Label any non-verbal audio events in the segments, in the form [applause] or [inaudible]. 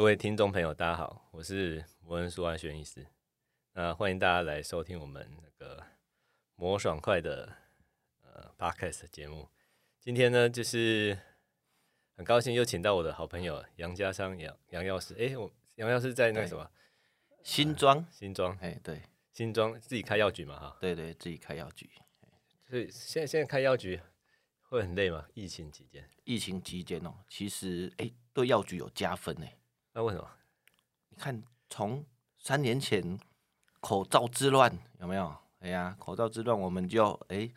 各位听众朋友，大家好，我是摩恩苏安轩医师。那欢迎大家来收听我们那个魔爽快的呃 Podcast 节目。今天呢，就是很高兴又请到我的好朋友杨家商杨杨药师。哎，我杨药师在那个什么新庄、呃、新庄？哎，对，新庄自己开药局嘛，哈，对对，自己开药局。所以现在现在开药局会很累吗？疫情期间？疫情期间哦，其实哎，对药局有加分呢。那为什么？你看，从三年前口罩之乱有没有？哎呀，口罩之乱，我们就哎，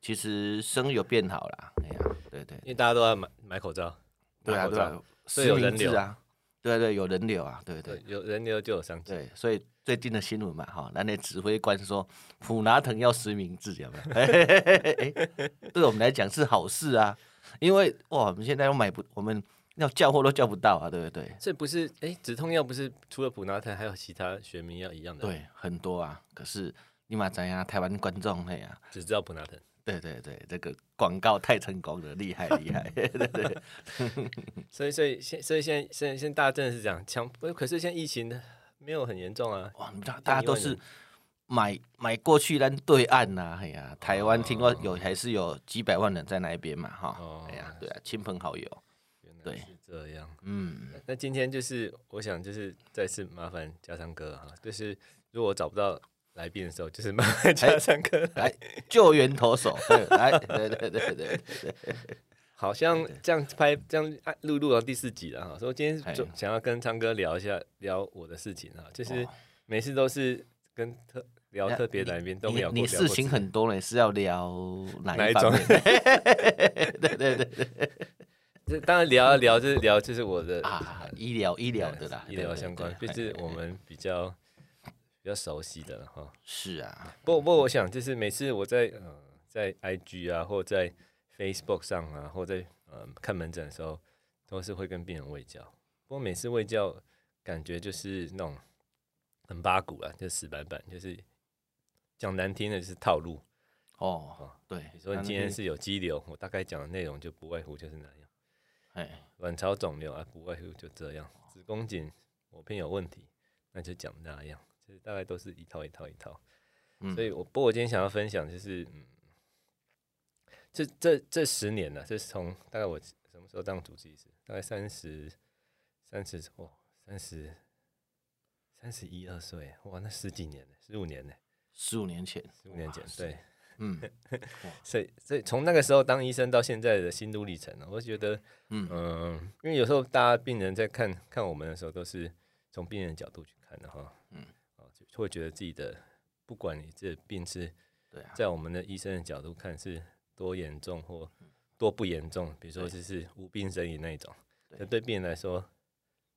其实生意有变好了。哎呀，对对，因为大家都要买买口罩，对啊对啊，所以有人流啊，对对，有人流啊，对对，有人流就有商机。对，所以最近的新闻嘛，哈，那那指挥官说普拿疼要实名制，有没有？[laughs] 哎，对我们来讲是好事啊，因为哇，我们现在又买不，我们。要叫货都叫不到啊，对不对？这不是哎，止痛药不是除了普拿疼还有其他学名药一样的？对，很多啊。可是你嘛知呀，台湾观众哎呀，只知道普拿疼。对对对，这个广告太成功了，厉害厉害。[laughs] 对对 [laughs] 对。所以所以现所以现在现在现在大家真的是这样抢，可是现在疫情没有很严重啊。哇，大大家都是买买过去咱对岸呐，哎呀，台湾听说有还是有几百万人在那边嘛，哈。哦。哎呀，对啊，亲朋好友。对，是这样。嗯，那今天就是我想就是再次麻烦家昌哥哈，就是如果我找不到来宾的时候，就是麻烦家昌哥来，来 [laughs] 救援投手。来，对对对对对，[laughs] 好像这样拍这样录录到第四集了哈。所以今天就想要跟昌哥聊一下聊我的事情啊，就是每次都是跟特聊特别来宾都没有你，你事情很多呢，是要聊哪一种？[laughs] 对对对对。这当然聊一聊，就是聊，就是我的啊，医疗医疗的啦，医疗相关，就是我们比较比较熟悉的了哈。是啊，不不我想，就是每次我在呃在 IG 啊，或在 Facebook 上啊，或在呃看门诊的时候，都是会跟病人喂教。不过每次喂教，感觉就是那种很八股啊，就死板板，就是讲难听的就是套路。哦，对，比如说你今天是有肌瘤，我大概讲的内容就不外乎就是那样。哎，卵巢肿瘤啊，不外乎就这样。子宫颈抹片有问题，那就讲那样，其实大概都是一套一套一套。嗯、所以我，不过我今天想要分享就是，嗯，这这这十年呢、啊，这是从大概我什么时候当主治医师？大概三十三十哦，三十三十一二岁，哇，那十几年呢，十五年呢，十五年前，十五年前，对。嗯，[laughs] 所以所以从那个时候当医生到现在的心路历程呢，我觉得，嗯、呃、因为有时候大家病人在看看我们的时候，都是从病人的角度去看的哈，嗯，就会觉得自己的不管你这病是，在我们的医生的角度看是多严重或多不严重，比如说就是无病呻吟那一种，那，对病人来说，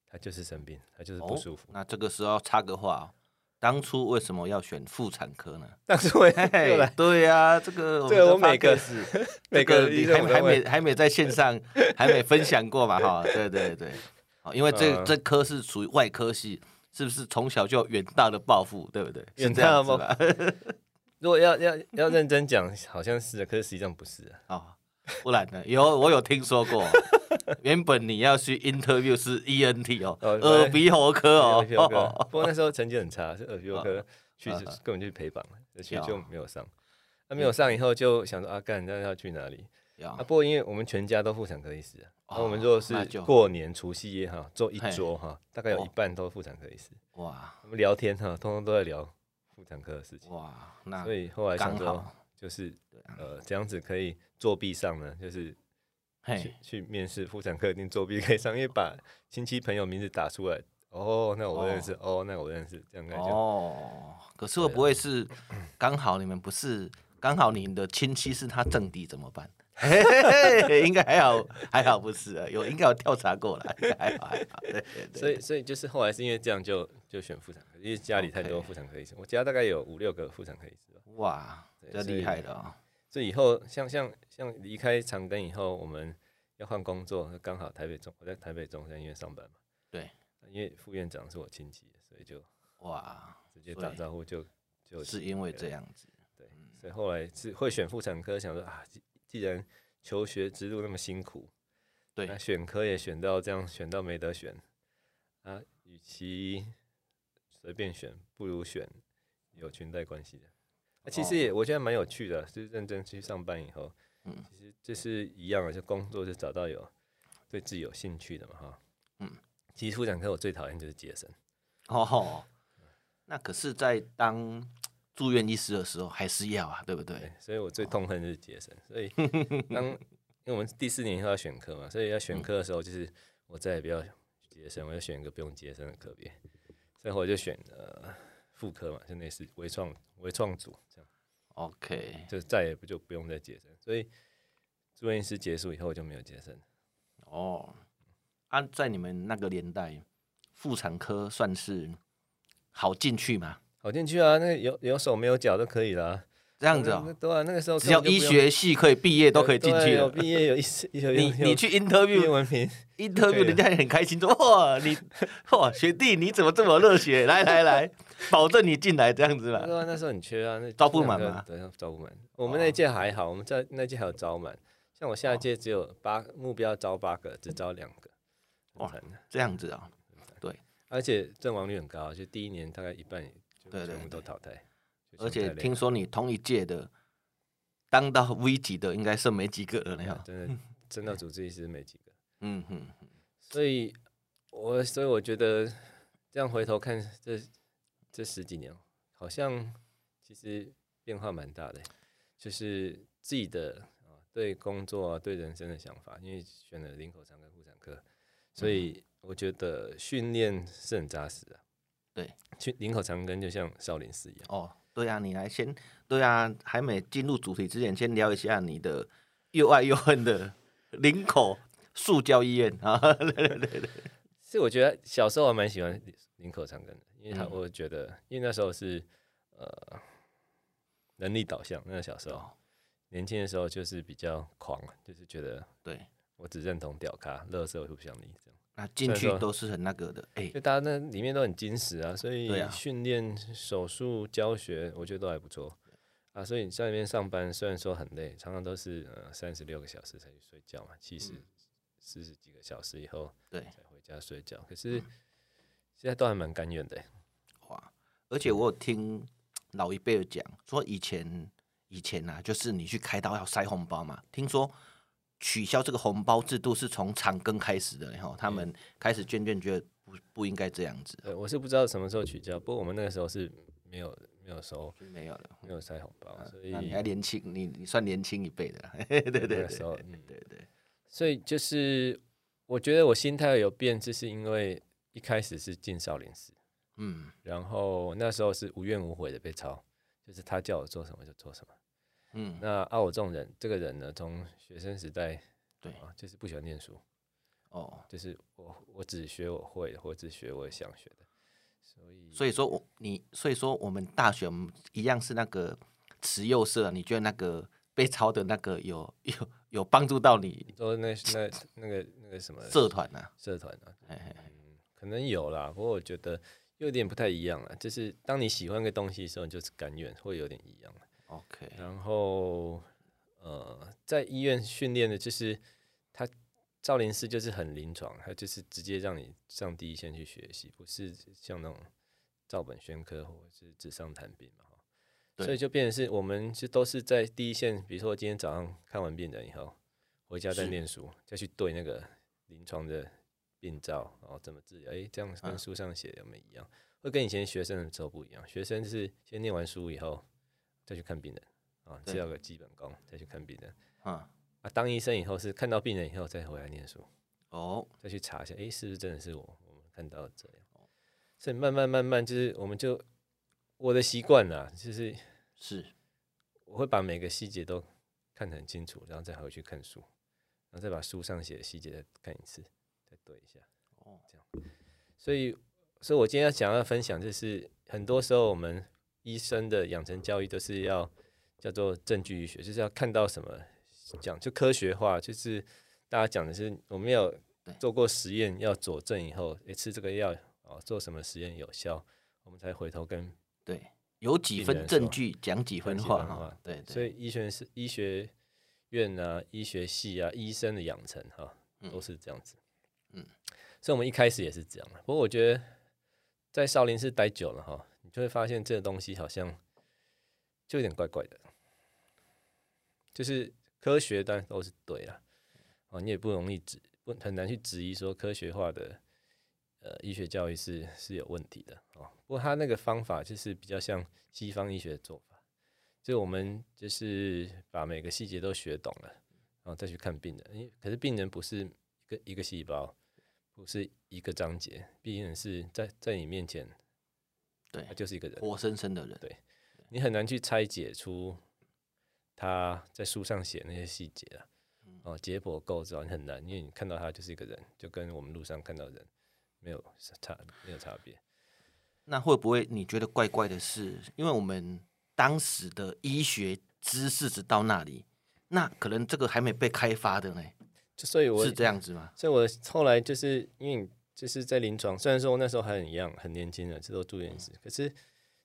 他就是生病，他就是不舒服。哦、那这个时候插个话。当初为什么要选妇产科呢？[laughs] 当初为对呀，这个 [laughs] 这个我每个是 [laughs] 每个你还还没还没在线上还没分享过嘛哈？对对对，好因为这这科是属于外科系，是不是从小就有远大的抱负，对不对？远大的抱负。如果要要要认真讲，好像是，可是实际上不是啊。不然呢？有我有听说过，原本你要去 interview 是 ENT 哦，耳鼻喉科哦。不过那时候成绩很差，是耳鼻喉科去根本就陪榜，而且就没有上。那没有上以后就想说啊，干那要去哪里？啊，不过因为我们全家都妇产科医师，那我们如果是过年除夕夜哈，坐一桌哈，大概有一半都妇产科医师。哇，我们聊天哈，通通都在聊妇产科的事情。哇，那所以后来想说。就是呃，这样子可以作弊上呢，就是去去面试妇产科，一定作弊可以上，因为把亲戚朋友名字打出来，哦，那我认识，哦，那我认识，这样感觉。哦，可是会不会是刚好你们不是刚好你的亲戚是他政敌怎么办？[laughs] 应该还好，还好不是啊，有应该有调查过了，还好还好。对对对。所以所以就是后来是因为这样就就选妇产科，因为家里太多妇产科医生，我家大概有五六个妇产科医生。哇。这厉害的啊！所以以后像像像离开长庚以后，我们要换工作，刚好台北中我在台北中山医院上班嘛。对，因为副院长是我亲戚，所以就哇，直接打招呼就就是因为这样子。对，所以后来是会选妇产科，想说啊，既既然求学之路那么辛苦，对，那选科也选到这样，选到没得选，啊，与其随便选，不如选有裙带关系的。啊，其实也我觉得蛮有趣的，就是认真去上班以后，嗯，其实就是一样的，就工作就找到有对自己有兴趣的嘛，哈，嗯，其实妇产科我最讨厌就是接生，哦，那可是，在当住院医师的时候还是要啊，对不对？对，所以我最痛恨就是接生，所以当因为我们第四年以后要选科嘛，所以要选科的时候，就是我再也不要接生，我要选一个不用接生的科别，所以我就选了妇科嘛，就类似微创微创组这样。OK，就再也不就不用再接生，所以住院医师结束以后就没有接生。哦，啊、在你们那个年代，妇产科算是好进去吗？好进去啊，那有有手没有脚都可以啦。这样子啊、喔，对啊，那个时候只要医学系可以毕业都可以进去了。毕业有医有你你去 interview 文凭 interview 人家也很开心说哇你哇学弟你怎么这么热血？来来来，[laughs] 保证你进来这样子嘛。对啊，那时候很缺啊，那招不满嘛。对，招不满。我们那届还好，我们在那届还有招满。像我下一届只有八目标招八个，只招两个。哇，这样子啊，对，而且阵亡率很高，就第一年大概一半就全部都淘汰。而且听说你同一届的当到 V 级的应该剩没几个了，真的真的组织医师没几个。[laughs] 嗯哼，所以我所以我觉得这样回头看这这十几年，好像其实变化蛮大的，就是自己的对工作啊对人生的想法，因为选了林口长跟妇产科，所以我觉得训练是很扎实的。对，去林口长庚就像少林寺一样。哦。对啊，你来先。对啊，还没进入主题之前，先聊一下你的又爱又恨的 [laughs] 林口塑胶医院啊。[laughs] 对对对对，是我觉得小时候我蛮喜欢林口长庚的，因为他我觉得，嗯、因为那时候是呃能力导向，那个小时候、哦、年轻的时候就是比较狂，就是觉得对我只认同屌咖，乐色我不想理这样。那进去都是很那个的，哎，就大家那里面都很矜持啊，所以训练、手术、教学，我觉得都还不错啊。所以你在那边上班，虽然说很累，常常都是呃三十六个小时才去睡觉嘛，七十四十几个小时以后对才回家睡觉。可是现在都还蛮甘愿的，哇！而且我有听老一辈的讲说，以前以前啊，就是你去开刀要塞红包嘛，听说。取消这个红包制度是从长庚开始的，然后他们开始渐渐觉得不不应该这样子。对，我是不知道什么时候取消，不过我们那个时候是没有没有收，没有了，没有塞红包，所以你还年轻，你你算年轻一辈的，[laughs] 对对对，那时候，嗯，对对。所以就是我觉得我心态有变，就是因为一开始是进少林寺，嗯，然后那时候是无怨无悔的被抄，就是他叫我做什么就做什么。嗯，那啊，我这种人，这个人呢，从学生时代，对。啊，就是不喜欢念书，哦，就是我我只学我会的，或只学我想学的，所以所以说我你所以说我们大学一样是那个慈幼社，你觉得那个被抄的那个有 [laughs] 有有帮助到你？说那那那个那个什么社团啊？社团啊，嘿嘿。嗯，可能有啦，不过我觉得有点不太一样了，就是当你喜欢个东西的时候，你就是甘愿，会有点一样。OK，然后呃，在医院训练的就是他少林寺就是很临床，他就是直接让你上第一线去学习，不是像那种照本宣科或者是纸上谈兵嘛。所以就变成是我们是都是在第一线，比如说我今天早上看完病人以后，回家再念书，再去对那个临床的病灶，然后怎么治疗，哎，这样跟书上写的有没有一样？会跟以前学生的时候不一样，学生是先念完书以后。再去看病人啊，只要个基本功，再去看病人啊。啊，当医生以后是看到病人以后再回来念书哦，再去查一下，哎、欸，是不是真的是我我们看到的这样？所以慢慢慢慢就是，我们就我的习惯啦，就是是我会把每个细节都看得很清楚，然后再回去看书，然后再把书上写的细节再看一次，再对一下哦，这样。所以，所以我今天要讲要分享，就是很多时候我们。医生的养成教育都是要叫做证据医学，就是要看到什么讲就科学化，就是大家讲的是我们要做过实验，要佐证以后，诶，吃这个药哦，做什么实验有效，我们才回头跟对有几分证据讲几分话哈。对，所以医学是医学院啊，医学系啊，医生的养成哈，都是这样子。嗯，嗯所以我们一开始也是这样。不过我觉得在少林寺待久了哈，你就会发现这个东西好像就有点怪怪的，就是科学当然都是对啦，哦，你也不容易指不很难去质疑说科学化的呃医学教育是是有问题的哦。不过他那个方法就是比较像西方医学的做法。就我们就是把每个细节都学懂了，然后再去看病人。因为可是病人不是一个一个细胞，不是一个章节，毕竟是在在你面前，对，他就是一个人，活生生的人。对，你很难去拆解出他在书上写那些细节啊，哦，解剖构造你很难，因为你看到他就是一个人，就跟我们路上看到人没有差，没有差别。那会不会你觉得怪怪的是，因为我们？当时的医学知识只到那里，那可能这个还没被开发的呢。就所以我是这样子吗？所以我后来就是因为就是在临床，虽然说我那时候还很一样很年轻的，这都住院医师，可是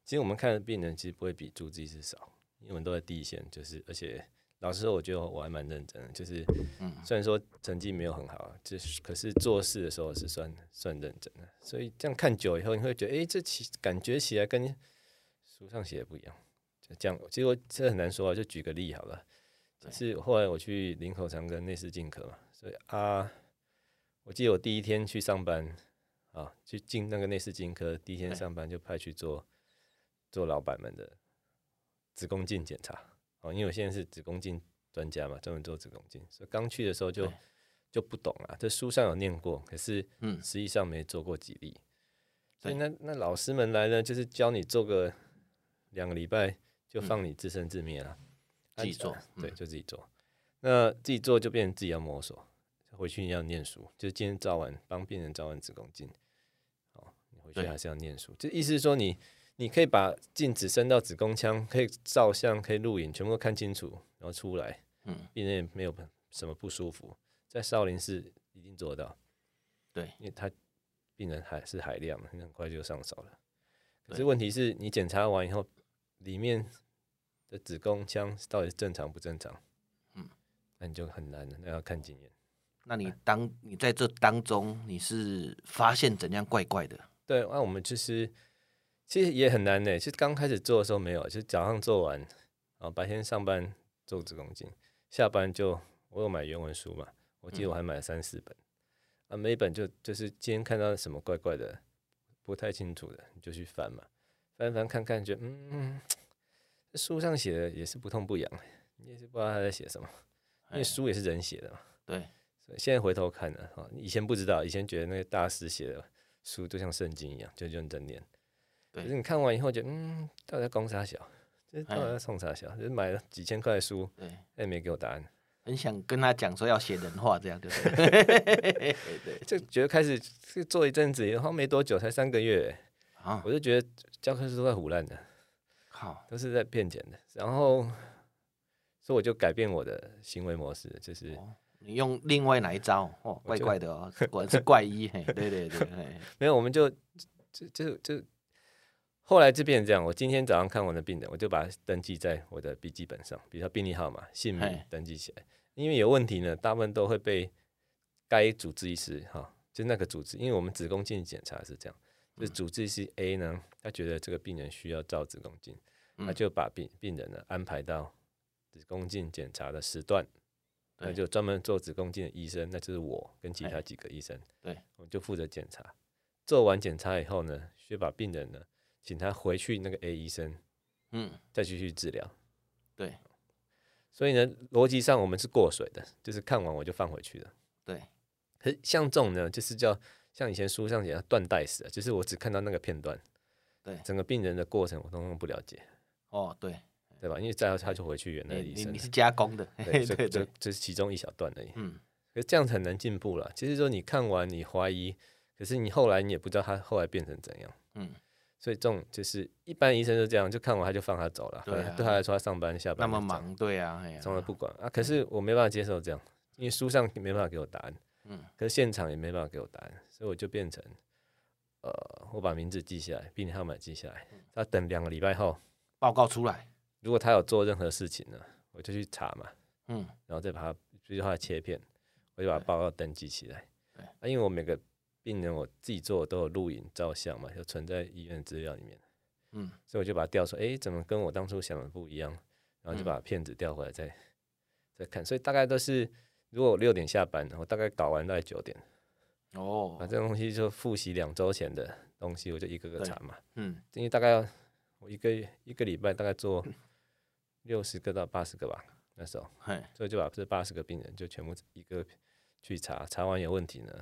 其实我们看的病人其实不会比主治医师少，因为我们都在第一线，就是而且老实说，我觉得我还蛮认真的，就是虽然说成绩没有很好，就是可是做事的时候是算算认真的，所以这样看久以后，你会觉得哎、欸，这起感觉起来跟书上写的不一样。就这样，其实我这很难说啊，就举个例好了。就是后来我去林口长跟内视镜科嘛，所以啊，我记得我第一天去上班啊，去进那个内视镜科，第一天上班就派去做做老板们的子宫镜检查。哦，因为我现在是子宫镜专家嘛，专门做子宫镜，所以刚去的时候就就不懂啊。这书上有念过，可是嗯，实际上没做过几例。所以那那老师们来呢，就是教你做个两个礼拜。就放你自生自灭了，自己做，对，就自己做。那自己做就变成自己要摸索，回去你要念书。就今天照完帮病人照完子宫镜，哦，你回去还是要念书。就意思是说，你你可以把镜子伸到子宫腔，可以照相，可以录影，全部都看清楚，然后出来，嗯，病人也没有什么不舒服。在少林寺一定做得到，对，因为他病人还是海量，很快就上手了。可是问题是你检查完以后，里面。的子宫腔到底是正常不正常？嗯，那你就很难了，那要看经验。那你当你在这当中，你是发现怎样怪怪的？对，那我们就是其实也很难呢。其实刚开始做的时候没有，就是早上做完，啊，白天上班做子宫镜，下班就我有买原文书嘛，我记得我还买了三四本，嗯、啊，每一本就就是今天看到什么怪怪的，不太清楚的，你就去翻嘛，翻翻看看，觉得嗯嗯。书上写的也是不痛不痒，你也是不知道他在写什么，因为书也是人写的嘛。对，所以现在回头看呢，哈，以前不知道，以前觉得那个大师写的书就像圣经一样，就认真念。对，可是你看完以后，觉得嗯，到底在攻啥小？就是到底在冲啥小？就是买了几千块的书，对，他也没给我答案。很想跟他讲说要写人话，这样对不对？[laughs] 对，就觉得开始做一阵子，然后没多久，才三个月，啊，我就觉得教科书都快胡烂的。都是在骗钱的，然后，所以我就改变我的行为模式，就是、哦、你用另外哪一招哦，怪怪的哦，果然是怪医，嘿，对对对，没有，我们就就就就后来就变成这样。我今天早上看完的病人，我就把它登记在我的笔记本上，比如说病历号码、姓名登记起来，因为有问题呢，大部分都会被该主治医师哈，就那个主治，因为我们子宫镜检查是这样，就主治医师 A 呢，他觉得这个病人需要照子宫镜。他就把病病人呢安排到子宫镜检查的时段，那就专门做子宫镜的医生，那就是我跟其他几个医生，对，我们就负责检查。做完检查以后呢，需把病人呢请他回去那个 A 医生，嗯，再继续治疗。对，所以呢，逻辑上我们是过水的，就是看完我就放回去了。对，可是像这种呢，就是叫像以前书上讲的断代史，就是我只看到那个片段，对，整个病人的过程我通通不了解。哦，对，对吧？因为再后他就回去原来的医生，你，你是加工的，对，这这这是其中一小段而已。嗯，可是这样很难进步了。其实说你看完你怀疑，可是你后来你也不知道他后来变成怎样。嗯，所以这种就是一般医生就这样，就看完他就放他走了。对，对他来说他上班下班那么忙，对啊，从来不管啊。可是我没办法接受这样，因为书上没办法给我答案。嗯，可是现场也没办法给我答案，所以我就变成，呃，我把名字记下来，病历号码记下来，他等两个礼拜后。报告出来，如果他有做任何事情呢，我就去查嘛，嗯，然后再把它，比如说他的切片，我就把报告登记起来，对，啊，因为我每个病人我自己做都有录影照相嘛，就存在医院资料里面。嗯，所以我就把它调出来，哎，怎么跟我当初想的不一样？然后就把片子调回来再、嗯、再看。所以大概都是，如果我六点下班，我大概搞完大概九点。哦，把这东西就复习两周前的东西，我就一个个查嘛。嗯，因为大概我一个一个礼拜大概做六十个到八十个吧，那时候，所以就把这八十个病人就全部一个去查，查完有问题呢，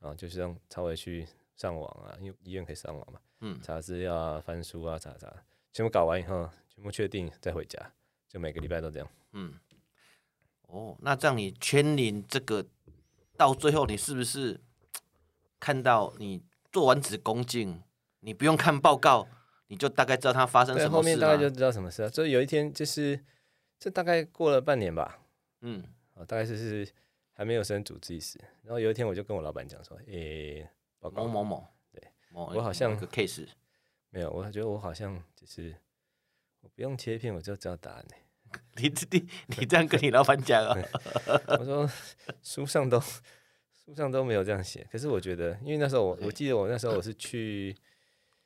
然后就是让超伟去上网啊，因为医院可以上网嘛。嗯，查资料啊，翻书啊，查查，全部搞完以后，全部确定再回家，就每个礼拜都这样。嗯，哦，那这样你牵连这个到最后，你是不是 [tsk] 看到你做完子宫镜，你不用看报告，你就大概知道它发生什么事？后面大概就知道什么事了。所以有一天就是，这大概过了半年吧。嗯，大概就是还没有升主治医师，然后有一天我就跟我老板讲说，诶、欸，报告某某某。我好像个 case 没有，我觉得我好像就是我不用切片，我就知道答案呢。[laughs] 你你你这样跟你老板讲啊？[laughs] 我说书上都书上都没有这样写，可是我觉得，因为那时候我我记得我那时候我是去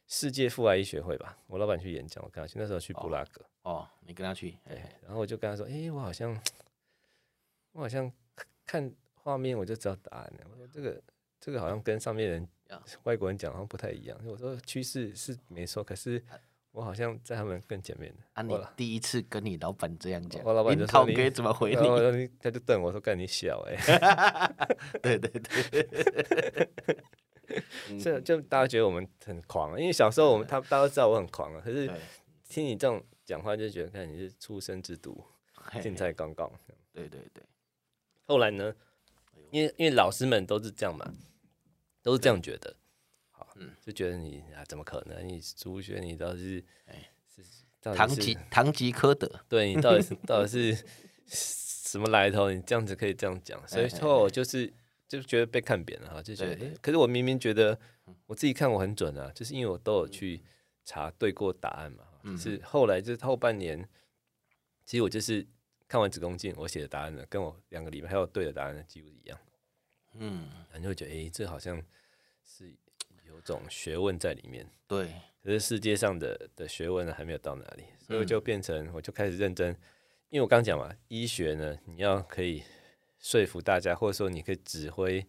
世界妇癌医学会吧，我老板去演讲，我跟他去，那时候去布拉格。哦，你跟他去，对然后我就跟他说，哎，我好像 [tsk] 我好像看画面我就知道答案了。我说这个这个好像跟上面人。[laughs] 外国人讲好像不太一样。我说趋势是没错，可是我好像在他们更前面的。啊，你第一次跟你老板这样讲，我老板就说你怎么回你？他就瞪我说：“干你小 [laughs] 哎！”对对对，[laughs] 这就大家觉得我们很狂，因为小时候我们他大家都知道我很狂啊。可是听你这种讲话，就觉得看你是出生之犊，现在刚刚。对对对。后来呢？因为因为老师们都是这样嘛。都是这样觉得，好，嗯，就觉得你啊，怎么可能？你朱学，你倒是，哎，是堂吉堂吉诃德，对你到底是 [laughs] 到底是什么来头？你这样子可以这样讲，所以说我就是就觉得被看扁了哈，就觉得，哎，可是我明明觉得我自己看我很准啊，就是因为我都有去查对过答案嘛，就是后来就是后半年，其实我就是看完子宫镜，我写的答案呢，跟我两个礼拜还有对的答案呢，几乎一样，嗯，然后就会觉得，哎，这好像。是有种学问在里面，对。可是世界上的的学问呢，还没有到哪里，所以我就变成，我就开始认真。嗯、因为我刚讲嘛，医学呢，你要可以说服大家，或者说你可以指挥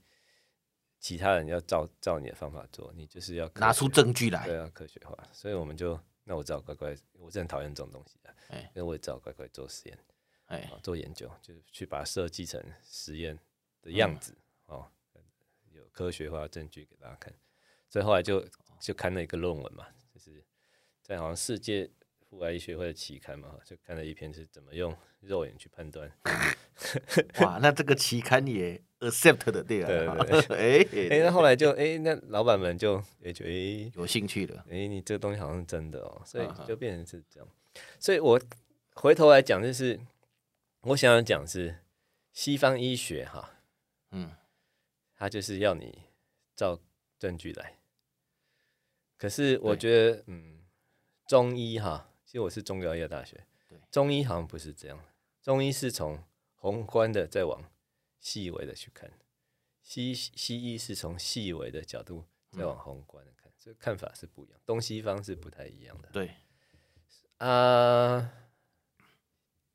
其他人要照照你的方法做，你就是要拿出证据来，对，要科学化。所以我们就，那我只好乖乖，我是很讨厌这种东西的，哎，那我也只好乖乖做实验，哎，做研究，就是去把它设计成实验的样子，嗯、哦。科学化证据给大家看，所以后来就就看了一个论文嘛，就是在好像世界妇癌医学会的期刊嘛，就看了一篇是怎么用肉眼去判断。[laughs] 哇，那这个期刊也 accept 的对啊？对对 [laughs] 哎哎，那后来就哎，那老板们就也觉得有兴趣了。哎，你这个东西好像是真的哦，所以就变成是这样。所以我回头来讲，就是我想要讲是西方医学哈，嗯。他就是要你照证据来，可是我觉得，嗯，中医哈，其实我是中国医药大学，中医好像不是这样，中医是从宏观的再往细微的去看，西西医是从细微的角度再往宏观的看，这看法是不一样，东西方是不太一样的。对，啊，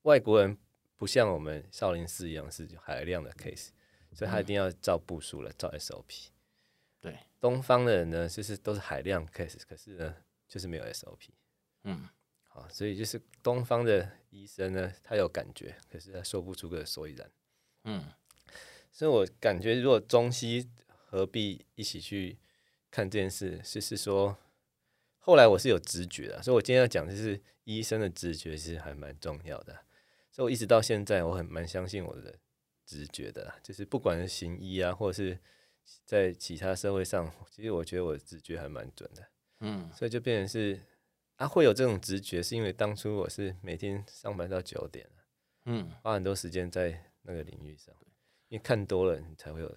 外国人不像我们少林寺一样是海量的 case。所以他一定要照步数了，照 SOP。对，东方的人呢，就是都是海量 case，可是呢，就是没有 SOP。嗯，好，所以就是东方的医生呢，他有感觉，可是他说不出个所以然。嗯，所以我感觉，如果中西合璧一起去看这件事，就是说，后来我是有直觉的，所以我今天要讲的是医生的直觉是还蛮重要的。所以我一直到现在，我很蛮相信我的。直觉的，就是不管是行医啊，或者是在其他社会上，其实我觉得我的直觉还蛮准的。嗯，所以就变成是啊，会有这种直觉，是因为当初我是每天上班到九点，嗯，花很多时间在那个领域上，因为看多了你才会有。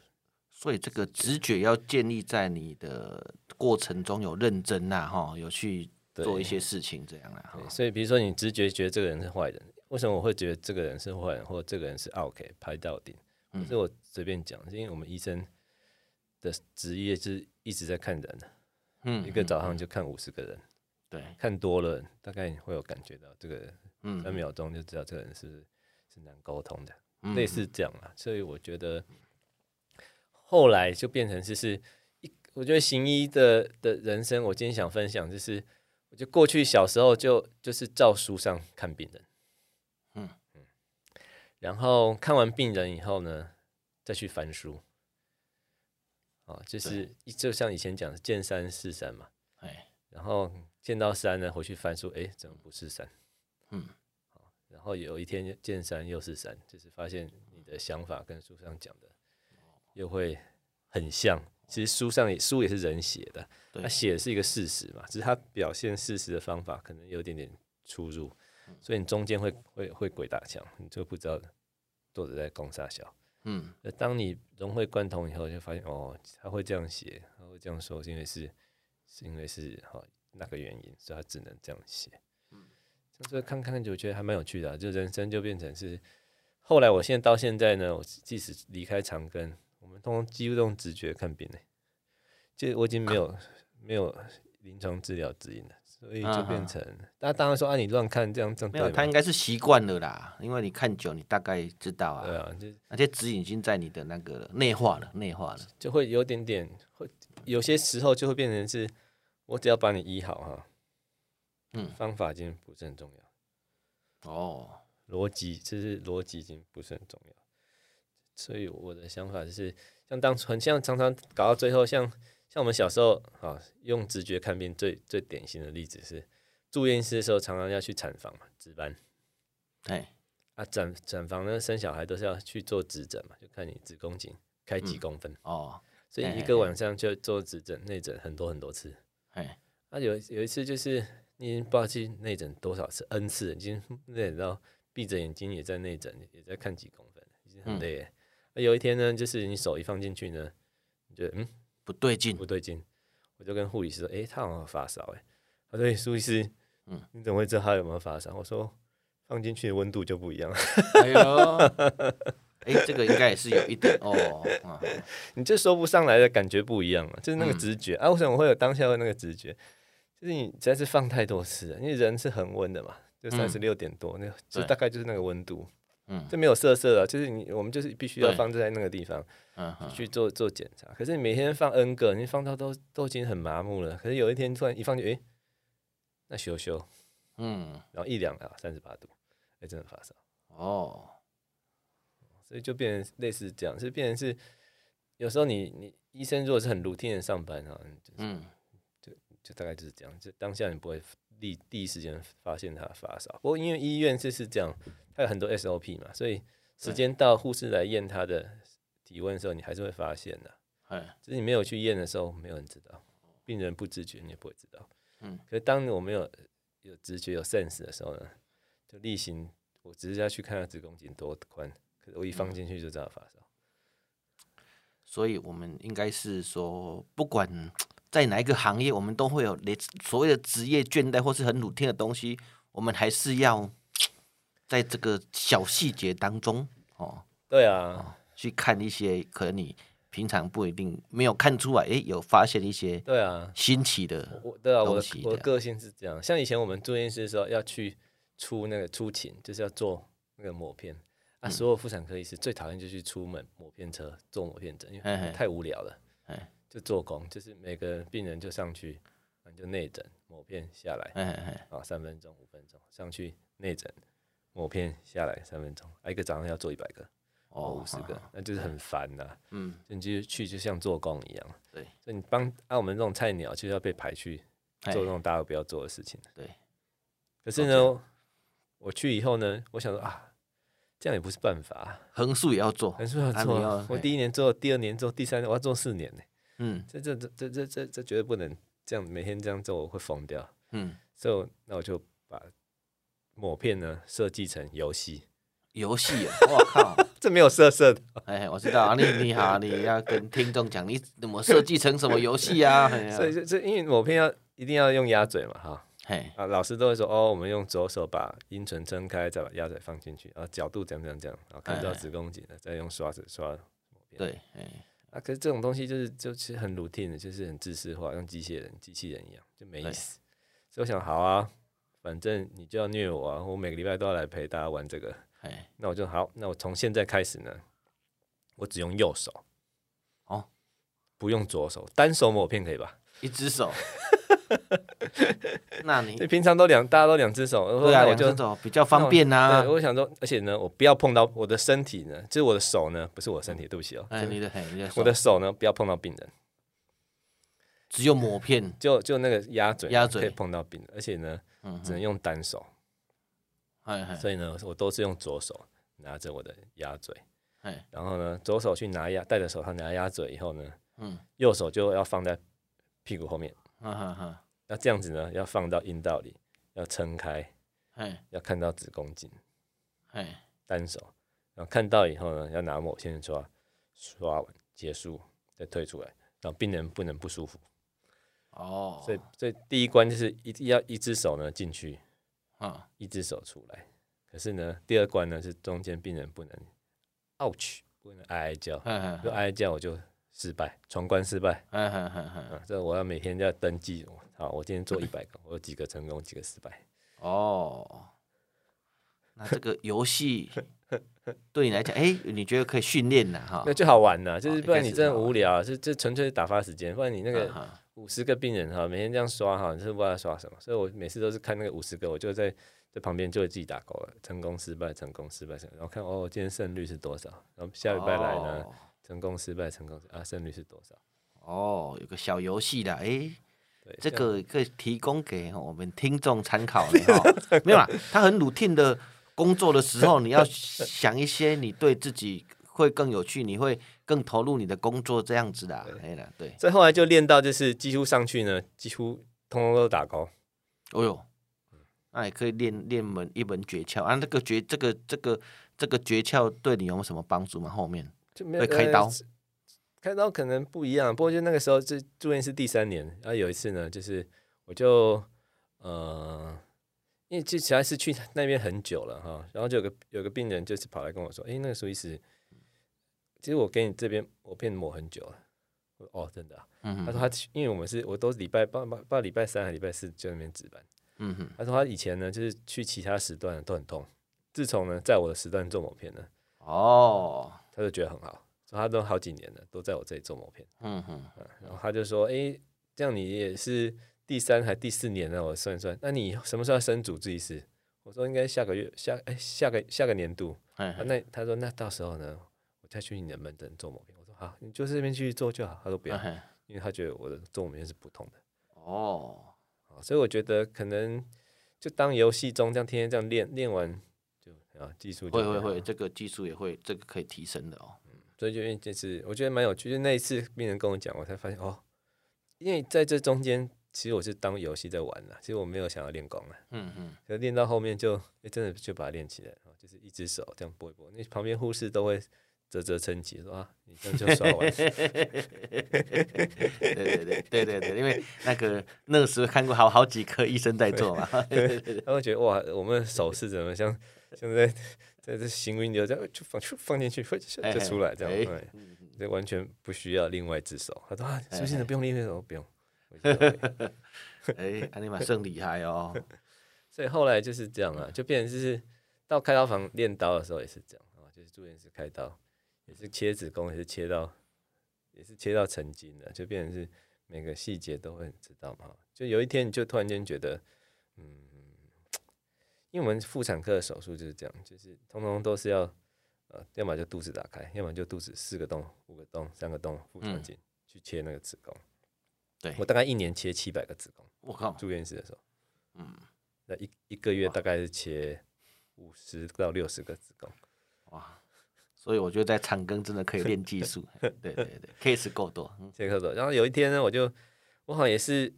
所以这个直觉要建立在你的过程中有认真呐，哈，有去做一些事情这样啊。所以比如说你直觉觉得这个人是坏人。为什么我会觉得这个人是坏人，或者这个人是 OK 拍到顶？不是我随便讲，是因为我们医生的职业是一直在看人的，嗯，一个早上就看五十个人，对，看多了大概会有感觉到这个，嗯，三秒钟就知道这个人是是难沟通的，嗯、类似这样啊，所以我觉得后来就变成就是一，我觉得行医的的人生，我今天想分享就是，我就过去小时候就就是照书上看病人，嗯。嗯，然后看完病人以后呢，再去翻书。哦，就是就像以前讲的见山是山嘛，哎。然后见到山呢，回去翻书，哎，怎么不是山？嗯，然后有一天见山又是山，就是发现你的想法跟书上讲的又会很像。其实书上也书也是人写的，他写的是一个事实嘛，只是他表现事实的方法可能有点点出入，所以你中间会会会鬼打墙，你就不知道作者在攻啥小。嗯，那当你融会贯通以后，就发现哦，他会这样写，他会这样说，是因为是，是因为是好、哦、那个原因，所以他只能这样写。嗯，所以看看就觉得还蛮有趣的、啊，就人生就变成是。后来我现在到现在呢，我即使离开长庚，我们通通几乎都用直觉看病呢，就我已经没有没有临床治疗指引了。所以就变成，那、啊、当然说啊，你乱看这样这样没有，他应该是习惯了啦，因为你看久，你大概知道啊。对啊，就而且指引已经在你的那个内化了，内化了，就会有点点，会有些时候就会变成是，我只要把你医好哈，嗯，方法已经不是很重要。哦，逻辑就是逻辑已经不是很重要，所以我的想法就是，像当初很像常常搞到最后像。像我们小时候啊，用直觉看病最最典型的例子是住院医师的时候，常常要去产房嘛，值班。哎，啊，产产房呢，生小孩都是要去做指诊嘛，就看你子宫颈开几公分、嗯、哦，所以一个晚上就做指诊内诊很多很多次。哎，啊有有一次就是你已经不知道去内诊多少次 n 次，已经内诊到闭着眼睛也在内诊，也在看几公分，已经很累。嗯、有一天呢，就是你手一放进去呢，你觉得嗯。不对劲，不对劲，我就跟护理师说：“哎、欸，他好像发烧。”哎，他说：“苏医师，嗯，你怎么会知道他有没有发烧？”我说：“放进去的温度就不一样。”哎呦，[laughs] 哎、欸，这个应该也是有一点哦。啊 [laughs] 你这说不上来的感觉不一样嘛，就是那个直觉、嗯、啊。为什么会有当下的那个直觉？就是你实在是放太多次了，因为人是恒温的嘛，就三十六点多，那、嗯、就大概就是那个温度。嗯，这没有色色的，就是你我们就是必须要放在那个地方，嗯，去做做检查。可是你每天放 N 个，你放到都都已经很麻木了。可是有一天突然一放就，哎，那羞羞，嗯，然后一量啊，三十八度，哎，真的发烧。哦，所以就变成类似这样，是变成是有时候你你医生如果是很 routine 的上班啊，就是、嗯，就就大概就是这样，就当下你不会第第一时间发现他发烧。不过因为医院就是这样。还有很多 SOP 嘛，所以时间到，护士来验他的体温的时候，你还是会发现的。只是你没有去验的时候，没有人知道，病人不自觉，你也不会知道。嗯，可是当我没有有直觉、有 sense 的时候呢，就例行，我只是要去看下子宫颈多宽，可是我一放进去就知道发烧。所以我们应该是说，不管 [tsk] 在哪一个行业，我们都会有所谓的职业倦怠或是很 routine 的东西，我们还是要。[tsk] 在这个小细节当中，哦，对啊、哦，去看一些可能你平常不一定没有看出来，哎，有发现一些对啊新奇的对啊，我的我的个性是这样，像以前我们住院医师的时候要去出那个出勤，就是要做那个抹片啊，所有妇产科医师最讨厌就去出门抹片车做抹片诊，因为太无聊了，就做工，就是每个病人就上去，就内诊抹片下来，啊，三分钟五分钟上去内诊。抹片下来三分钟，啊，一个早上要做一百个，哦，五十个，哦，那就是很烦呐。嗯，你就去就像做工一样。对，所以你帮按我们这种菜鸟，就要被排去做这种大家不要做的事情。对。可是呢我去以后呢，我想说啊，这样也不是办法，横竖也要做，横竖要做，啊。我第一年做，第二年做，第三年我要做四年呢。嗯，这这这这这这这绝对不能这样每天这样做，我会疯掉。嗯，所以那我就把。抹片呢，设计成游戏，游戏啊！[laughs] 我靠，这没有色色的。哎，我知道啊，你你好，[laughs] 你要跟听众讲，你怎么设计成什么游戏啊？所以这这因为抹片要一定要用鸭嘴嘛，哈。嘿，啊，老师都会说哦，我们用左手把阴唇撑开，再把鸭仔放进去，然后角度怎样怎样怎样，然后看到子宫颈了，再用刷子刷。对，哎，啊，可是这种东西就是就其实很 routine 的，就是很自私化，像机械人、机器人一样，就没意思。所以我想，好啊，反正你就要虐我啊，我每个礼拜都要来陪大家玩这个。那我就好，那我从现在开始呢，我只用右手，哦，不用左手，单手抹片可以吧？一只手。[laughs] [laughs] 那你？平常都两，大家都两只手，对啊，两只手比较方便啊。我想说，而且呢，我不要碰到我的身体呢，就是我的手呢，不是我的身体，对不起哦。哎，你的，我的手呢，不要碰到病人，只有磨片，就就那个鸭嘴，鸭嘴。可以碰到病人，而且呢，只能用单手。所以呢，我都是用左手拿着我的鸭嘴，然后呢，左手去拿鸭，戴着手套拿鸭嘴以后呢，右手就要放在屁股后面。哈哈哈，那这样子呢，要放到阴道里，要撑开，嘿要看到子宫颈，嘿单手，然后看到以后呢，要拿抹线刷，刷完结束再退出来，然后病人不能不舒服。哦，所以所以第一关就是一定要一只手呢进去，啊，一只手出来。可是呢，第二关呢是中间病人不能，ouch，不能哀哀叫，就哀哀叫我就。失败，闯关失败。嗯哼哼哼，这我要每天要登记。好，我今天做一百个，[laughs] 我有几个成功，几个失败。哦，那这个游戏对你来讲，哎、欸，你觉得可以训练的哈？那就好玩了，就是不然你真的无聊，是这纯粹是打发时间。不然你那个五十个病人哈，每天这样刷哈，你是不知道刷什么。所以我每次都是看那个五十个，我就在在旁边就会自己打勾了，成功失败，成功失败，然后看哦，今天胜率是多少，然后下礼拜来呢？哦成功失败，成功啊，胜率是多少？哦，有个小游戏的，哎、欸，对这个可以提供给我们听众参考的哈。[laughs] 没有啦，他很 routine 的工作的时候，你要想一些你对自己会更有趣，你会更投入你的工作这样子的。哎了，对。所以后来就练到就是几乎上去呢，几乎通通都打高。哦呦，那也可以练练门一门诀窍啊。那个诀，这个这个这个诀窍对你有什么帮助吗？后面？就没有开刀，开刀可能不一样。不过就那个时候，就住院是第三年。然后有一次呢，就是我就呃，因为就其实是去那边很久了哈。然后就有个有个病人就是跑来跟我说：“哎，那个苏医师，其实我给你这边我片抹很久了。”哦，真的啊。嗯。他说他因为我们是我都是礼拜八八八礼拜三还礼拜四就在那边值班。嗯哼。他说他以前呢就是去其他时段都很痛，自从呢在我的时段做抹片呢，哦。他就觉得很好，说他都好几年了，都在我这里做抹片。嗯哼，然后他就说：“哎，这样你也是第三还第四年了，我算一算，那你什么时候要升主治医师？”我说：“应该下个月，下哎下个下个年度。嘿嘿”那他说：“那到时候呢，我再去你的门诊做抹片。”我说：“好，你就这边去做就好。”他说：“不要，因为他觉得我的做抹片是不同的。”哦，所以我觉得可能就当游戏中这样天天这样练练完。啊，技术会会会，这个技术也会，这个可以提升的哦。嗯，所以就因为这次，我觉得蛮有趣。就那一次病人跟我讲，我才发现哦，因为在这中间，其实我是当游戏在玩了。其实我没有想要练功了。嗯嗯。可是练到后面就，哎，真的就把它练起来，就是一只手这样拨一拨，那旁边护士都会啧啧称奇，说啊，你这样就刷完。[laughs] 对对对对对对，因为那个那个时候看过好好几科医生在做嘛，他会觉得哇，我们手势怎么像？[laughs] 现在在这行云流这样就放就放进去，就出来这样，对，这完全不需要另外一只手。他说啊，是不是不用另外一只手？不用。[laughs] 哎，安尼玛真厉害哦。[laughs] 所以后来就是这样啊，就变成就是到开刀房练刀的时候也是这样啊，就是住院室开刀，也是切子宫，也是切到，也是切到成筋的，就变成是每个细节都会知道嘛。就有一天你就突然间觉得，嗯。因为我们妇产科的手术就是这样，就是通通都是要，呃，要么就肚子打开，要么就肚子四个洞、五个洞、三个洞，腹腔镜去切那个子宫。对，我大概一年切七百个子宫。我靠！住院室的时候，嗯，那一一个月大概是切五十到六十个子宫。哇！所以我觉得在长庚真的可以练技术。[laughs] 对对对，case 够多，嗯，case 够多。然后有一天呢，我就我好像也是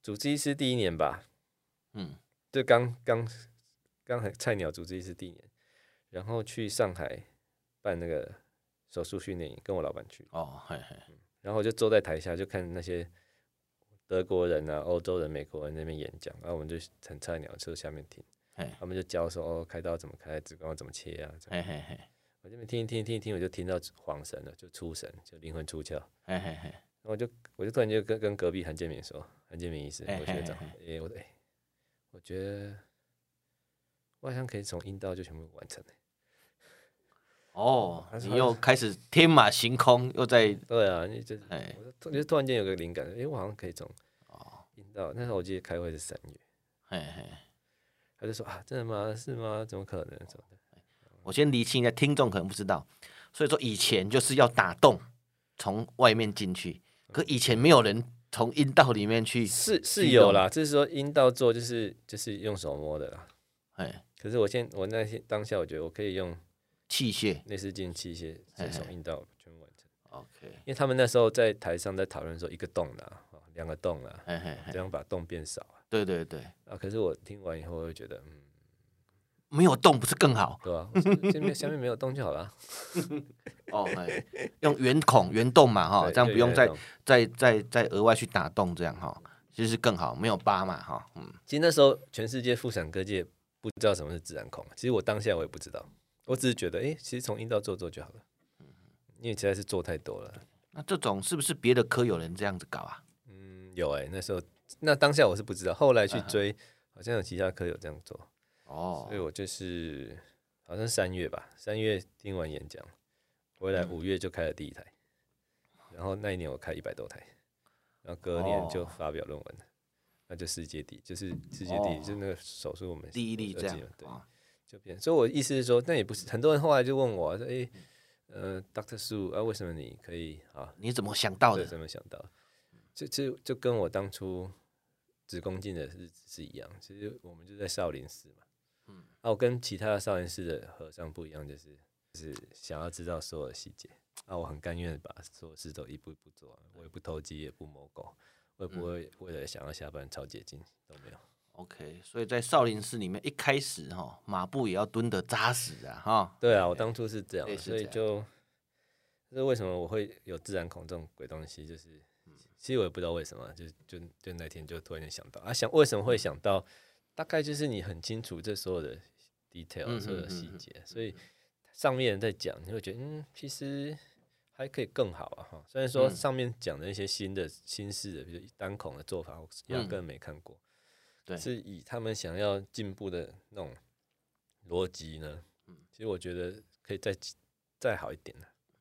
主治医师第一年吧，嗯，就刚刚。刚才菜鸟主治医师第一年，然后去上海办那个手术训练营，跟我老板去。哦，嘿嘿。然后我就坐在台下，就看那些德国人啊、欧洲人、美国人那边演讲，然后我们就很菜鸟，坐下面听。嘿他们就教说哦，开刀怎么开，子宫怎么切啊？嘿嘿嘿。我这边听一听听一听，我就听到恍神了，就出神，就灵魂出窍。嘿嘿嘿，我就我就突然就跟跟隔壁韩建明说，韩建明医师，我学长，哎、欸，我哎、欸，我觉得我好像可以从阴道就全部完成。哦，[laughs] 你又开始天马行空，又在对啊，你就哎，我就突然间有个灵感，哎、欸，我好像可以从哦阴道。那时候我记得开会是三月，嘿嘿，他就说啊，真的吗？是吗？怎么可能？怎么的？我先厘清一下，听众可能不知道，所以说以前就是要打洞从外面进去，可以前没有人从阴道里面去，是是有啦，就是说阴道做就是就是用手摸的啦，哎，可是我现我那些当下我觉得我可以用。器械，内视镜器械，这种阴道全部完成。OK，因为他们那时候在台上在讨论说，一个洞啦，两个洞啦，这样把洞变少。对对对。啊，可是我听完以后，我会觉得，嗯，没有洞不是更好？对吧？下面下面没有洞就好了。[laughs] 哦，用圆孔圆洞嘛，哈，这样不用再再再再额外去打洞，这样哈，其实更好，没有疤嘛，哈，嗯。其实那时候全世界妇产科界不知道什么是自然孔，其实我当下我也不知道。我只是觉得，哎、欸，其实从阴道做做就好了，因为实在是做太多了。那这种是不是别的科有人这样子搞啊？嗯，有哎、欸，那时候那当下我是不知道，后来去追，好像有其他科有这样做。哦，所以我就是好像三月吧，三月听完演讲，回来五月就开了第一台，然后那一年我开一百多台，然后隔年就发表论文，那就世界第一，就是世界第一，就那个手术我们第一例这样，对。就变，所以我意思是说，那也不是很多人后来就问我说：“哎、欸，呃，Doctor Su 啊，为什么你可以啊？你怎么想到的？怎么想到？就就就跟我当初子宫镜的日子是一样。其实我们就在少林寺嘛，嗯，啊，我跟其他的少林寺的和尚不一样，就是就是想要知道所有的细节。啊，我很甘愿把所有事都一步一步做完，我也不投机，也不摸狗，我也不会为了想要下班超捷径都没有。” OK，所以在少林寺里面一开始哈，马步也要蹲得扎实啊哈。对啊，我当初是这样，所以就，就是为什么我会有自然孔这种鬼东西，就是，其实我也不知道为什么，就就就那天就突然间想到啊，想为什么会想到，大概就是你很清楚这所有的 detail，所有的细节，所以上面人在讲，你会觉得嗯，其实还可以更好啊哈。虽然说上面讲的一些新的新式的，比如单孔的做法，我压根没看过。对。是以他们想要进步的那种逻辑呢，其实我觉得可以再再好一点，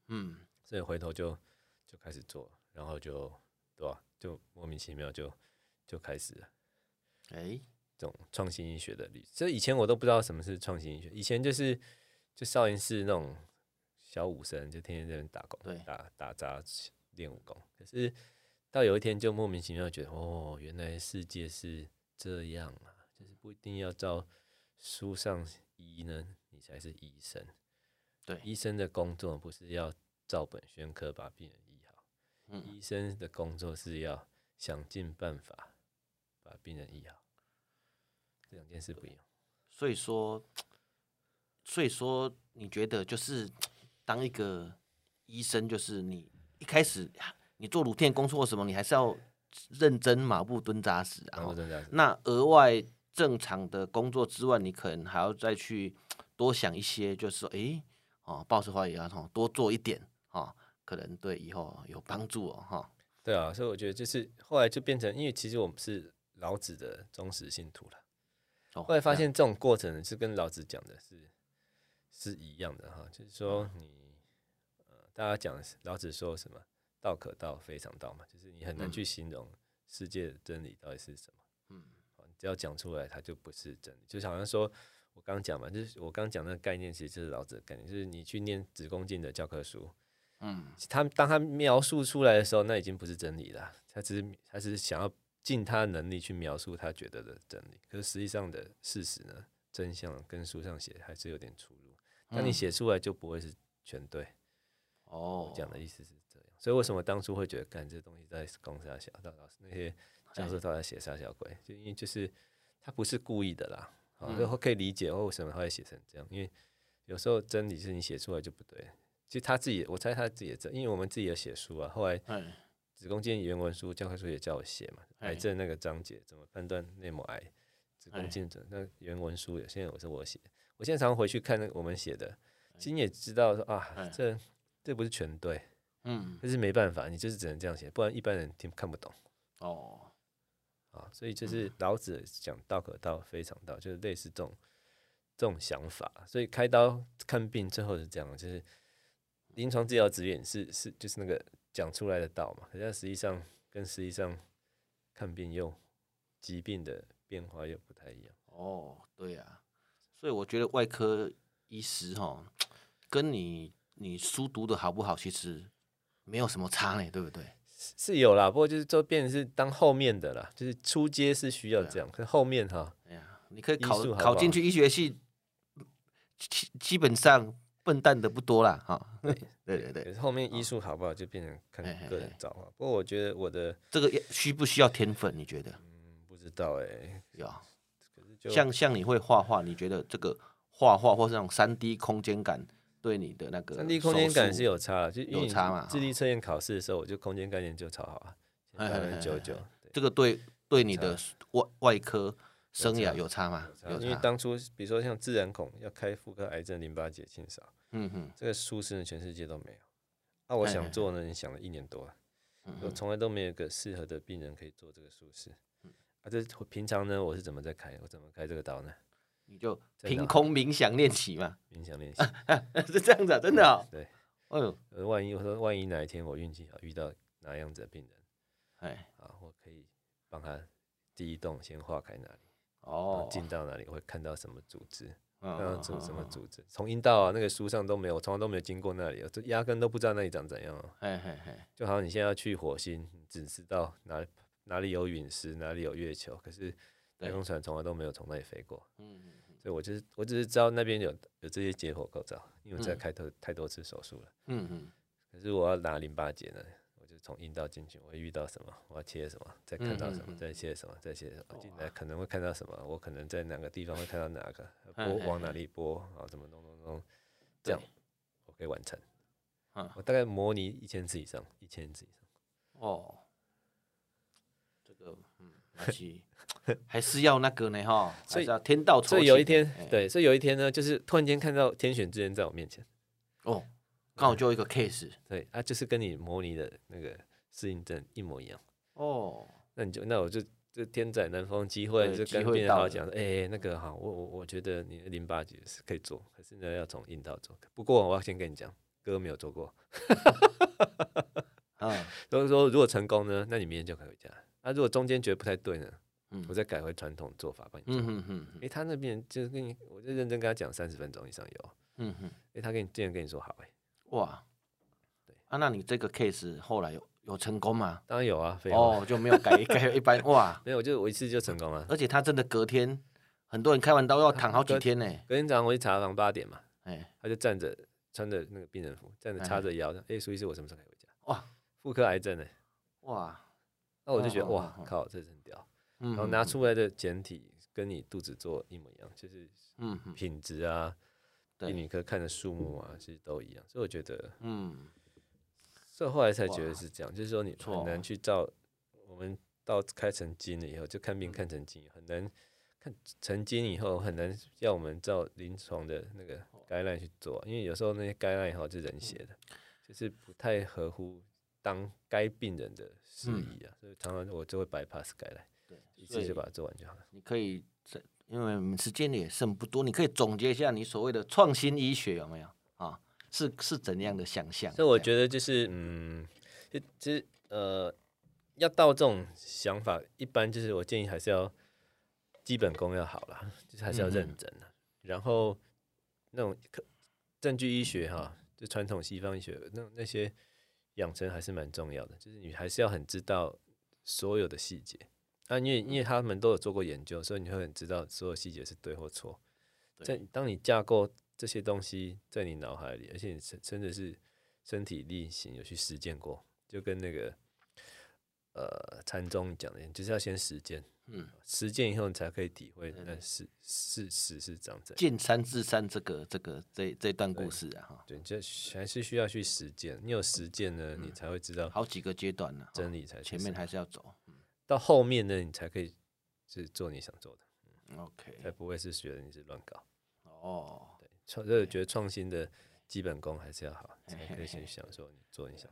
嗯，所以回头就就开始做，然后就对吧？就莫名其妙就就开始了，哎，这种创新医学的例子，所以以前我都不知道什么是创新医学，以前就是就少林寺那种小武生，就天天在那边打工，对，打打杂练武功，可是到有一天就莫名其妙觉得，哦，原来世界是。这样啊，就是不一定要照书上医呢，你才是医生。对，医生的工作不是要照本宣科把病人医好，嗯，医生的工作是要想尽办法把病人医好，这两件事不一样。所以说，[tsk] 所以说，你觉得就是当一个医生，就是你一开始你做乳片工作什么，你还是要。认真马步蹲扎实啊！那额外正常的工作之外，你可能还要再去多想一些，就是说，哎，哦，报实话也要多做一点哦，可能对以后有帮助哦，哈。对啊，所以我觉得就是后来就变成，因为其实我们是老子的忠实信徒了。后来发现这种过程是跟老子讲的是是一样的哈，就是说你呃，大家讲老子说什么？道可道，非常道嘛，就是你很难去形容世界的真理到底是什么。嗯，只要讲出来，它就不是真理。就好像说，我刚讲嘛，就是我刚讲那个概念，其实就是老子的概念，就是你去念子宫镜的教科书，嗯，他当他描述出来的时候，那已经不是真理了。他只是他只是想要尽他的能力去描述他觉得的真理，可是实际上的事实呢，真相跟书上写还是有点出入。那你写出来就不会是全对。哦，讲的意思是这样。所以为什么当初会觉得干这东西在攻杀小，到老师那些教授都在写杀小鬼，就因为就是他不是故意的啦，啊，然后可以理解为什么他会写成这样，因为有时候真理是你写出来就不对。其实他自己，我猜他自己也这，因为我们自己也写书啊，后来子宫镜原文书教科书也叫我写嘛，癌症那个章节怎么判断内膜癌，子宫镜的那原文书，现在我是我写，我现在常常回去看那我们写的，其实你也知道说啊，嗯、这这不是全对，嗯，但是没办法，你就是只能这样写，不然一般人听看不懂。哦，啊，所以就是老子讲道可道，非常道，就是类似这种这种想法。所以开刀看病最后是这样，就是临床治疗指引是是就是那个讲出来的道嘛，可是实际上跟实际上看病又疾病的变化又不太一样。哦，对呀、啊，所以我觉得外科医师哈，跟你你书读的好不好，其实没有什么差呢，对不对？是，是有啦，不过就是就变成是当后面的啦，就是初阶是需要这样，啊、可是后面哈，哎呀，你可以考考进去医学系，基基本上笨蛋的不多啦。哈。[laughs] 对对对对，后面医术好不好就变成看个人造化。不过我觉得我的这个需不需要天分？你觉得？嗯，不知道哎、欸，有。像像你会画画，你觉得这个画画或是那种三 D 空间感对你的那个三 D 空间感是有差，就有差嘛？智力测验考试的时候，我就空间概念就超好啊，百分之九十九。这个对对你的外外科生涯有差吗？因为当初比如说像自然孔要开妇科癌症淋巴结清扫，嗯哼，这个舒适呢全世界都没有。那我想做呢，你想了一年多了，我从来都没有一个适合的病人可以做这个术式。这平常呢，我是怎么在开？我怎么开这个刀呢？你就凭空冥想练习嘛。[laughs] 冥想练习 [laughs] 是这样子啊，真的哦。[laughs] 对，哎呦，万一我说万一哪一天我运气好遇到哪样子的病人，哎，啊，我可以帮他第一动先划开哪里，哦，进到哪里会看到什么组织，看到组什么组织，从阴道啊那个书上都没有，我从来都没有经过那里，我这压根都不知道那里长怎样哦。嘿嘿嘿，就好像你现在要去火星，你只知道哪里。哪里有陨石，哪里有月球，可是太空船从来都没有从那里飞过。嗯所以我就是我只是知道那边有有这些结构构造，因为我在开头太多次手术了。嗯嗯，可是我要拿淋巴结呢，我就从阴道进去，我会遇到什么？我要切什么？再看到什么？再切什么？再切什么？进来可能会看到什么？我可能在哪个地方会看到哪个？拨往哪里拨？啊，怎么弄弄弄？这样我可以完成。我大概模拟一千次以上，一千次以上。哦。嗯，还是还是要那个呢哈，所以要天道酬勤。所以有一天，对，所以有一天呢，就是突然间看到天选之人在我面前，哦，刚好就一个 case，对啊，就是跟你模拟的那个适应症一模一样。哦，那你就那我就就天灾难逢机会，就跟病人好好讲，哎，那个哈，我我我觉得你的淋巴结是可以做，可是呢要从阴道做。不过我要先跟你讲，哥没有做过。啊，[laughs] 所以说如果成功呢，那你明天就可以回家。那、啊、如果中间觉得不太对呢？嗯、我再改回传统做法帮你做。嗯嗯哎，他那边就是跟你，我就认真跟他讲三十分钟以上有。嗯哼。哎，他跟你竟然跟你说好哎。哇。对啊，那你这个 case 后来有有成功吗？当然有啊。哦，就没有改改一般哇。[laughs] 没有，就我一次就成功了。而且他真的隔天，很多人开完刀要躺好几天呢。隔天早上我去查房八点嘛，哎，他就站着穿着那个病人服，站着叉着腰的。哎，苏医师，我什么时候可以回家？哇，妇科癌症呢？哇。那我就觉得哇靠，这真屌！然后拿出来的简体跟你肚子做一模一样，就是品质啊，病理科看的数目啊，其实都一样。所以我觉得，嗯，所以后来才觉得是这样，就是说你很难去照我们到开成精了以后，就看病看成精，很难看成精以后很难要我们照临床的那个 guideline 去做，因为有时候那些 guideline 以后是人写的，就是不太合乎。当该病人的事宜啊，所以常常我就会 bypass 改来，对，一次就把它做完就好了。你可以，这因为我们时间也剩不多，你可以总结一下你所谓的创新医学有没有啊？是是怎样的想象？所以我觉得就是，嗯，就其实呃，要到这种想法，一般就是我建议还是要基本功要好了，就是还是要认真的。嗯、然后那种证据医学哈，就传统西方医学那那些。养成还是蛮重要的，就是你还是要很知道所有的细节啊，因为因为他们都有做过研究，所以你会很知道所有细节是对或错。在当你架构这些东西在你脑海里，而且你真真的是身体力行有去实践过，就跟那个呃禅宗讲的，就是要先实践。嗯，实践以后你才可以体会那事事实是这样子。见山是山，这个这个这这段故事啊，哈，对，这还是需要去实践。你有实践呢，你才会知道。好几个阶段呢，真理才前面还是要走。到后面呢，你才可以是做你想做的。OK，才不会是觉得你是乱搞。哦，对，创就是觉得创新的基本功还是要好，才可以先想说你做一下。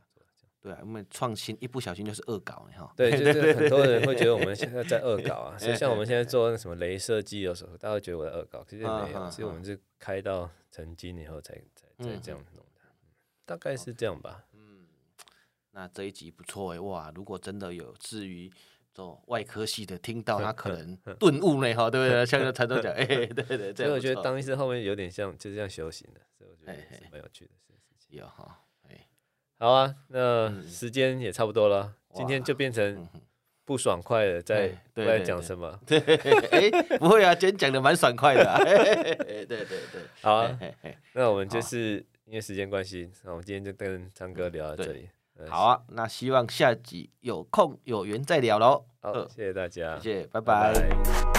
对啊，因为创新一不小心就是恶搞，哈。对，就 [laughs] 是很多人会觉得我们现在在恶搞啊，所以 [laughs] 像我们现在做那什么镭射机的时候，大家会觉得我在恶搞，其实没有，其实我们是开到成金以后才才才这样弄的，大概是这样吧。嗯，那这一集不错哎，哇，如果真的有至于做外科系的听到，他可能 [laughs] 顿悟呢，哈，对不对？像个传统讲，哎，对对，所以我觉得当医生后面有点像就是这样修行的，所以我觉得是蛮有趣的事情。有哈。好啊，那时间也差不多了，嗯、今天就变成不爽快的，在在讲什么？对，[laughs] 哎，不会啊，今天讲的蛮爽快的、啊。[laughs] 对对对，好啊，那我们就是因为时间关系，那我们今天就跟昌哥聊到这里。好啊，那希望下集有空有缘再聊喽。好，谢谢大家，谢谢，拜拜。拜拜。